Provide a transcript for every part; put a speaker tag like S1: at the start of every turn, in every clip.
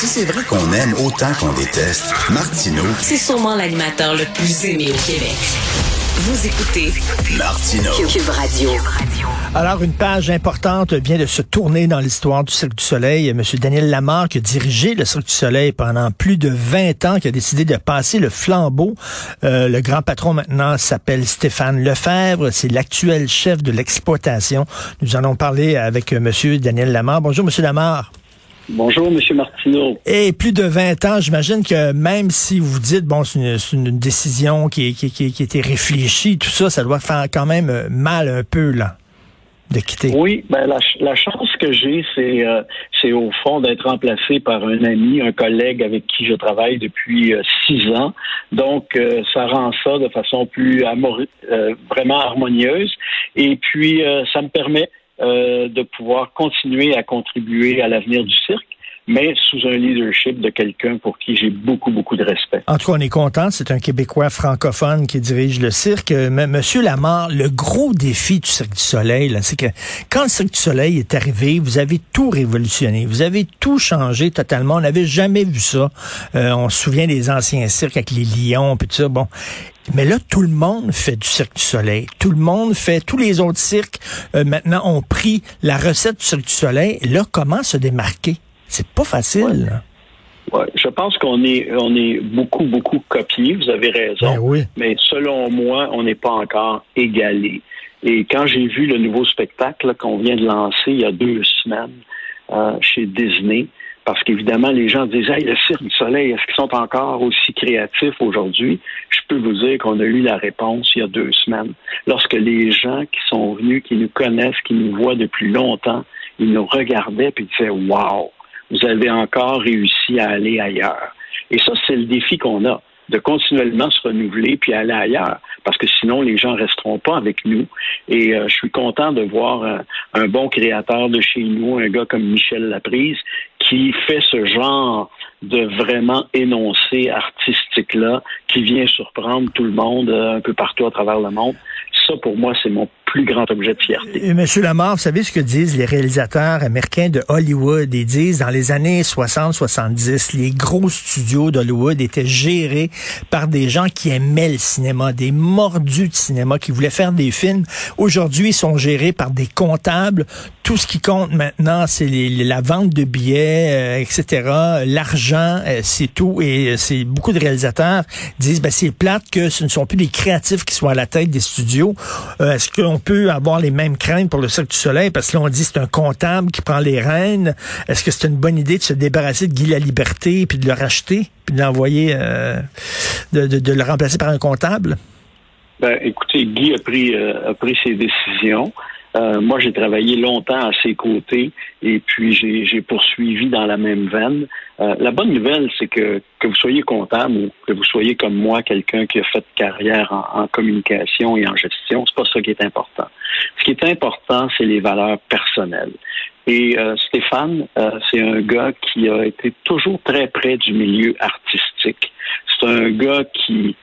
S1: Si c'est vrai qu'on aime autant qu'on déteste, Martineau,
S2: C'est sûrement l'animateur le plus aimé au Québec. Vous écoutez
S1: Martineau.
S2: Cube Radio.
S3: Alors, une page importante vient de se tourner dans l'histoire du Cirque du Soleil. Monsieur Daniel Lamarre, qui a dirigé le Cirque du Soleil pendant plus de 20 ans, qui a décidé de passer le flambeau. Euh, le grand patron maintenant s'appelle Stéphane Lefebvre. C'est l'actuel chef de l'exploitation. Nous allons parler avec euh, Monsieur Daniel Lamarre. Bonjour, Monsieur Lamarre.
S4: Bonjour, M. Martineau.
S3: Et plus de 20 ans, j'imagine que même si vous dites, bon, c'est une, c'est une décision qui, qui, qui, qui a été réfléchie, tout ça, ça doit faire quand même euh, mal un peu, là, de quitter.
S4: Oui, ben la, ch- la chance que j'ai, c'est euh, c'est au fond d'être remplacé par un ami, un collègue avec qui je travaille depuis euh, six ans. Donc, euh, ça rend ça de façon plus amor- euh, vraiment harmonieuse. Et puis, euh, ça me permet euh, de pouvoir continuer à contribuer à l'avenir du cirque, mais sous un leadership de quelqu'un pour qui j'ai beaucoup, beaucoup de respect.
S3: En tout cas, on est content. C'est un Québécois francophone qui dirige le cirque. Euh, Monsieur Lamarre, le gros défi du Cirque du Soleil, c'est que quand le Cirque du Soleil est arrivé, vous avez tout révolutionné. Vous avez tout changé totalement. On n'avait jamais vu ça. Euh, on se souvient des anciens cirques avec les lions, puis tout ça. Bon. Mais là, tout le monde fait du Cirque du Soleil. Tout le monde fait, tous les autres cirques, euh, maintenant, ont pris la recette du Cirque du Soleil. Là, comment se démarquer? C'est pas facile.
S4: Ouais, je pense qu'on est, on est beaucoup, beaucoup copié. Vous avez raison.
S3: Ben oui.
S4: Mais selon moi, on n'est pas encore égalé. Et quand j'ai vu le nouveau spectacle qu'on vient de lancer il y a deux semaines euh, chez Disney, parce qu'évidemment, les gens disent Hey, le Cirque du Soleil, est-ce qu'ils sont encore aussi créatifs aujourd'hui? Je peux vous dire qu'on a eu la réponse il y a deux semaines. Lorsque les gens qui sont venus, qui nous connaissent, qui nous voient depuis longtemps, ils nous regardaient et disaient Wow, vous avez encore réussi à aller ailleurs. Et ça, c'est le défi qu'on a, de continuellement se renouveler puis aller ailleurs, parce que sinon, les gens resteront pas avec nous. Et euh, je suis content de voir un, un bon créateur de chez nous, un gars comme Michel Laprise, qui fait ce genre de vraiment énoncé artistique-là, qui vient surprendre tout le monde euh, un peu partout à travers le monde. Ça, pour moi, c'est mon plus grand objet de fierté.
S3: Monsieur Lamar, vous savez ce que disent les réalisateurs américains de Hollywood? Ils disent dans les années 60-70, les gros studios d'Hollywood étaient gérés par des gens qui aimaient le cinéma, des mordus de cinéma, qui voulaient faire des films. Aujourd'hui, ils sont gérés par des comptables. Tout ce qui compte maintenant, c'est la vente de billets, euh, etc. L'argent, euh, c'est tout. Et euh, c'est beaucoup de réalisateurs disent, ben, c'est plate que ce ne sont plus des créatifs qui soient à la tête des studios. Euh, Est-ce qu'on peut avoir les mêmes craintes pour le Cirque du Soleil? Parce que là, on dit c'est un comptable qui prend les rênes. Est-ce que c'est une bonne idée de se débarrasser de Guy la Liberté puis de le racheter puis de l'envoyer, euh, de, de- le remplacer par un comptable?
S4: Ben, écoutez, Guy a pris, euh, a pris ses décisions. Euh, moi, j'ai travaillé longtemps à ses côtés et puis j'ai poursuivi dans la même veine. Euh, la bonne nouvelle, c'est que que vous soyez comptable ou que vous soyez comme moi, quelqu'un qui a fait carrière en, en communication et en gestion, c'est pas ça qui est important. Ce qui est important, c'est les valeurs personnelles. Et euh, Stéphane, euh, c'est un gars qui a été toujours très près du milieu artistique. C'est un gars qui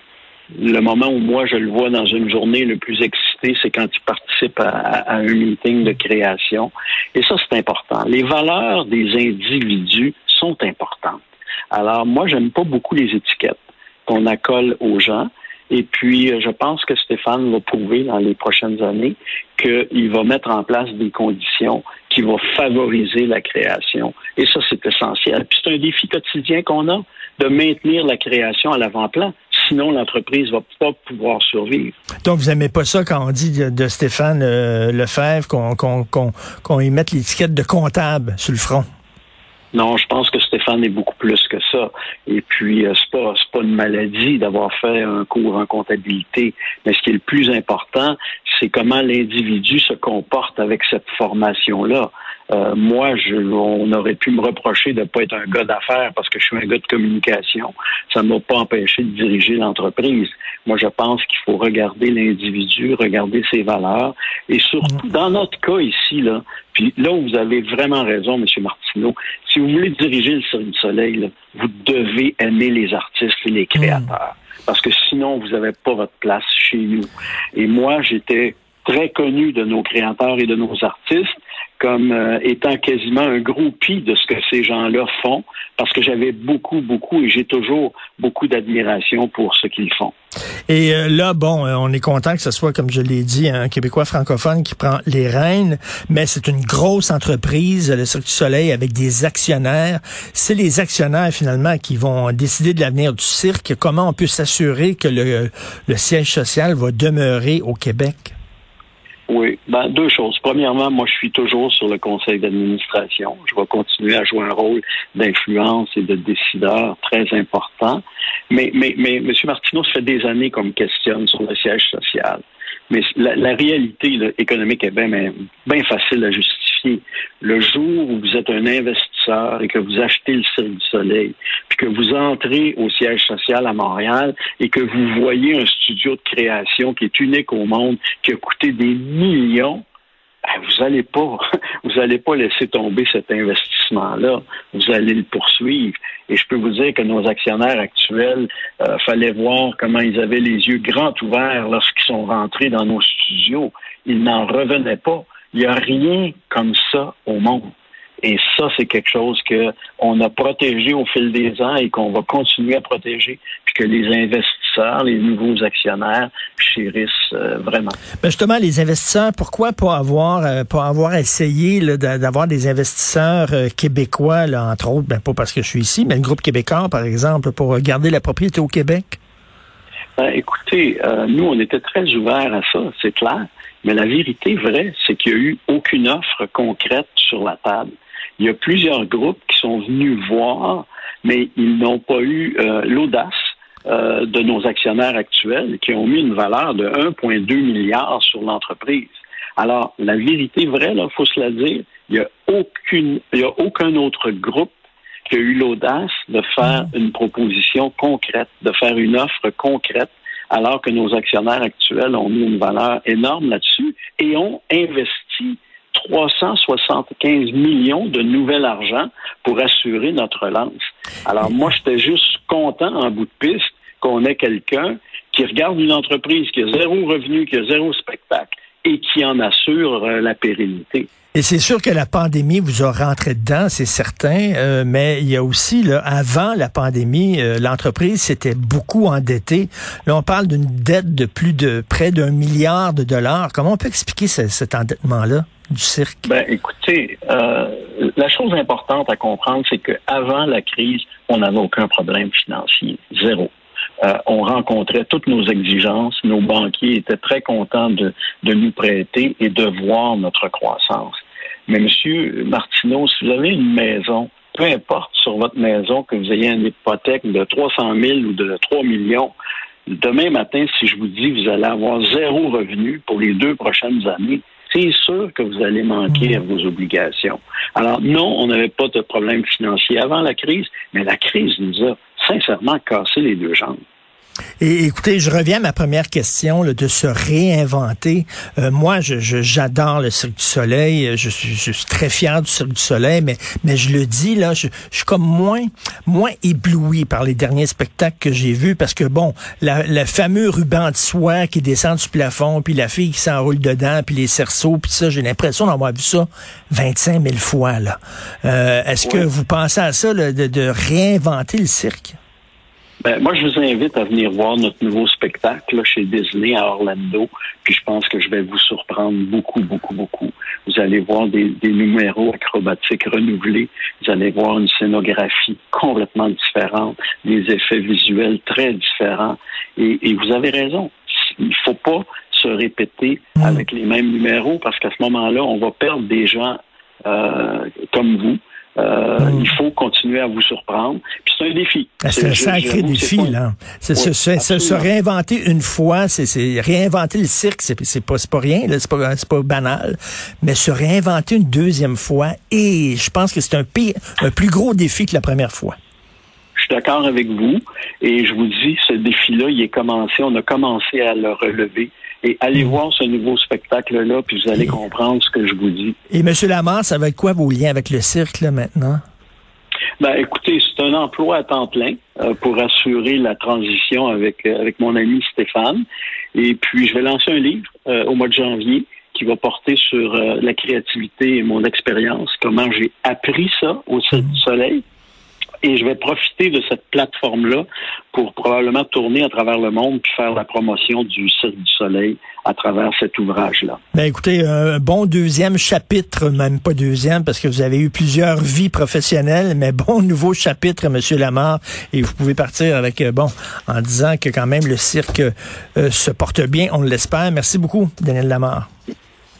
S4: le moment où moi je le vois dans une journée le plus excité, c'est quand il participe à, à un meeting de création. Et ça, c'est important. Les valeurs des individus sont importantes. Alors, moi, j'aime pas beaucoup les étiquettes qu'on accole aux gens. Et puis, euh, je pense que Stéphane va prouver dans les prochaines années qu'il va mettre en place des conditions qui vont favoriser la création. Et ça, c'est essentiel. Puis c'est un défi quotidien qu'on a de maintenir la création à l'avant-plan. Sinon, l'entreprise va pas pouvoir survivre.
S3: Donc, vous aimez pas ça quand on dit de, de Stéphane euh, Lefebvre qu'on y mette l'étiquette de comptable sur le front?
S4: Non, je pense que Stéphane est beaucoup plus que ça. Et puis, euh, c'est pas c'est pas une maladie d'avoir fait un cours en comptabilité. Mais ce qui est le plus important, c'est comment l'individu se comporte avec cette formation-là. Euh, moi, je, on aurait pu me reprocher de ne pas être un gars d'affaires parce que je suis un gars de communication. Ça ne m'a pas empêché de diriger l'entreprise. Moi, je pense qu'il faut regarder l'individu, regarder ses valeurs. Et surtout, dans notre cas ici, là, puis là où vous avez vraiment raison, M. Martineau, si vous voulez diriger le Cirque du Soleil, là, vous devez aimer les artistes et les créateurs. Parce que sinon, vous n'avez pas votre place chez nous. Et moi, j'étais très connu de nos créateurs et de nos artistes comme euh, étant quasiment un groupie de ce que ces gens-là font, parce que j'avais beaucoup, beaucoup, et j'ai toujours beaucoup d'admiration pour ce qu'ils font.
S3: Et euh, là, bon, euh, on est content que ce soit, comme je l'ai dit, un Québécois francophone qui prend les rênes, mais c'est une grosse entreprise, le Cirque du Soleil, avec des actionnaires. C'est les actionnaires, finalement, qui vont décider de l'avenir du cirque. Comment on peut s'assurer que le, le siège social va demeurer au Québec?
S4: Oui, ben, deux choses. Premièrement, moi, je suis toujours sur le conseil d'administration. Je vais continuer à jouer un rôle d'influence et de décideur très important. Mais, mais, mais M. Martineau, ça fait des années qu'on me questionne sur le siège social. Mais la, réalité économique est bien, bien facile à justifier. Le jour où vous êtes un investisseur et que vous achetez le Cirque du Soleil, puis que vous entrez au siège social à Montréal et que vous voyez un studio de création qui est unique au monde, qui a coûté des millions, ben, vous n'allez pas, vous allez pas laisser tomber cet investissement-là. Vous allez le poursuivre. Et je peux vous dire que nos actionnaires actuels, euh, fallait voir comment ils avaient les yeux grands ouverts lorsqu'ils sont rentrés dans nos studios. Ils n'en revenaient pas. Il n'y a rien comme ça au monde. Et ça, c'est quelque chose qu'on a protégé au fil des ans et qu'on va continuer à protéger, puis que les investisseurs, les nouveaux actionnaires chérissent euh, vraiment.
S3: Ben justement, les investisseurs, pourquoi pas avoir, euh, pas avoir essayé d'avoir des investisseurs euh, québécois, là, entre autres, ben, pas parce que je suis ici, mais le groupe québécois, par exemple, pour garder la propriété au Québec?
S4: Ben, écoutez, nous, on était très ouverts à ça, c'est clair. Mais la vérité vraie, c'est qu'il n'y a eu aucune offre concrète sur la table. Il y a plusieurs groupes qui sont venus voir, mais ils n'ont pas eu euh, l'audace euh, de nos actionnaires actuels qui ont mis une valeur de 1,2 milliard sur l'entreprise. Alors, la vérité vraie, il faut se la dire, il n'y a, aucune, il y a aucun autre groupe qui a eu l'audace de faire mm. une proposition concrète, de faire une offre concrète, alors que nos actionnaires actuels ont mis une valeur énorme là-dessus et ont investi 375 millions de nouvel argent pour assurer notre relance. Alors moi, j'étais juste content en bout de piste qu'on ait quelqu'un qui regarde une entreprise qui a zéro revenu, qui a zéro spectacle et qui en assure euh, la pérennité.
S3: Et c'est sûr que la pandémie vous a rentré dedans, c'est certain, euh, mais il y a aussi, avant la pandémie, euh, l'entreprise s'était beaucoup endettée. Là, on parle d'une dette de plus de près d'un milliard de dollars. Comment on peut expliquer cet endettement-là? Du?
S4: Ben, écoutez, euh, la chose importante à comprendre, c'est qu'avant la crise, on n'avait aucun problème financier. Zéro. Euh, on rencontrait toutes nos exigences. Nos banquiers étaient très contents de, de nous prêter et de voir notre croissance. Mais Monsieur Martineau, si vous avez une maison, peu importe sur votre maison que vous ayez une hypothèque de 300 000 ou de 3 millions, demain matin, si je vous dis que vous allez avoir zéro revenu pour les deux prochaines années, c'est sûr que vous allez manquer à vos obligations. Alors non, on n'avait pas de problème financier avant la crise, mais la crise nous a sincèrement cassé les deux jambes.
S3: Et écoutez, je reviens à ma première question de se réinventer. Euh, moi, je, j'adore le Cirque du Soleil. Je suis, je suis, très fier du Cirque du Soleil, mais, mais je le dis là, je, je, suis comme moins, moins ébloui par les derniers spectacles que j'ai vus parce que bon, la, le fameux ruban de soie qui descend du plafond, puis la fille qui s'enroule dedans, puis les cerceaux, puis ça, j'ai l'impression d'avoir vu ça 25 000 fois là. Euh, est-ce que vous pensez à ça de, de réinventer le cirque?
S4: Ben, moi, je vous invite à venir voir notre nouveau spectacle chez Disney à Orlando. Puis je pense que je vais vous surprendre beaucoup, beaucoup, beaucoup. Vous allez voir des, numéros acrobatiques renouvelés. Vous allez voir une scénographie complètement différente, des effets visuels très différents. Et, et vous avez raison. Il faut pas se répéter mm. avec les mêmes numéros parce qu'à ce moment-là, on va perdre des gens euh, comme vous euh, hmm. Il faut continuer à vous surprendre. Puis c'est un défi.
S3: Ah, c'est un sacré défi, là. C'est se, réinventer une fois, c'est réinventer le cirque, c'est pas, pas rien, c'est pas, pas banal. Mais se réinventer une deuxième fois, et je pense que c'est un, un plus gros défi que la première fois.
S4: Je suis d'accord avec vous. Et je vous dis, ce défi-là, il est commencé. On a commencé à le relever. Et allez mm. voir ce nouveau spectacle-là, puis vous allez comprendre ce que je vous dis.
S3: Et M. Lamar, ça va être quoi vos liens avec le cirque là, maintenant?
S4: Ben, écoutez, c'est un emploi à temps plein euh, pour assurer la transition avec, euh, avec mon ami Stéphane. Et puis, je vais lancer un livre euh, au mois de janvier qui va porter sur la créativité et mon expérience, comment j'ai appris ça au Cirque du Soleil. Et je vais profiter de cette plateforme-là pour probablement tourner à travers le monde puis faire la promotion du Cirque du Soleil à travers cet ouvrage-là.
S3: Ben écoutez, un bon deuxième chapitre, même pas deuxième, parce que vous avez eu plusieurs vies professionnelles, mais bon nouveau chapitre, Monsieur Lamar, et vous pouvez partir avec, euh, bon, en disant que quand même le cirque euh, se porte bien, on l'espère. Merci beaucoup, Daniel Lamar.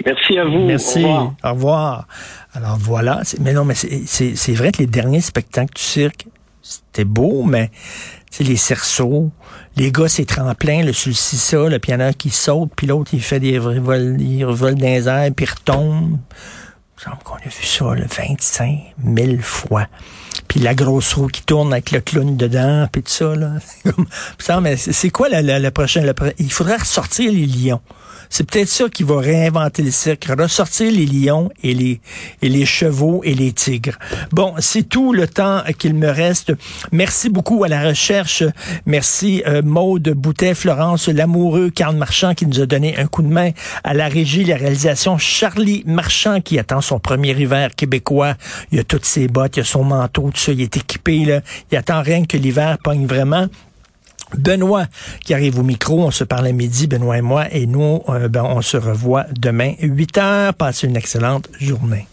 S4: Merci à vous.
S3: Merci. Au revoir. Alors voilà. Mais non, mais c'est vrai que les derniers spectacles du cirque, c'était beau, mais les cerceaux, les gars, c'est tremplin, le sur ça, le piano qui saute, puis l'autre, il fait des revols, il revole dans les airs, puis il retombe. Il semble qu'on a vu ça le 25 000 fois. La grosse roue qui tourne avec le clown dedans, puis tout ça. Là. mais c'est quoi la, la, prochaine? il faudrait ressortir les lions. C'est peut-être ça qui va réinventer le cirque, ressortir les lions et les, et les chevaux et les tigres. Bon, c'est tout le temps qu'il me reste. Merci beaucoup à la recherche. Merci euh, Maude Boutet, Florence Lamoureux, Carl Marchand qui nous a donné un coup de main à la régie, la réalisation. Charlie Marchand qui attend son premier hiver québécois. Il a toutes ses bottes, il a son manteau, tout Il est équipé, là. Il attend rien que l'hiver pogne vraiment. Benoît qui arrive au micro, on se parle à midi, Benoît et moi, et nous, euh, ben, on se revoit demain, 8 heures. Passez une excellente journée.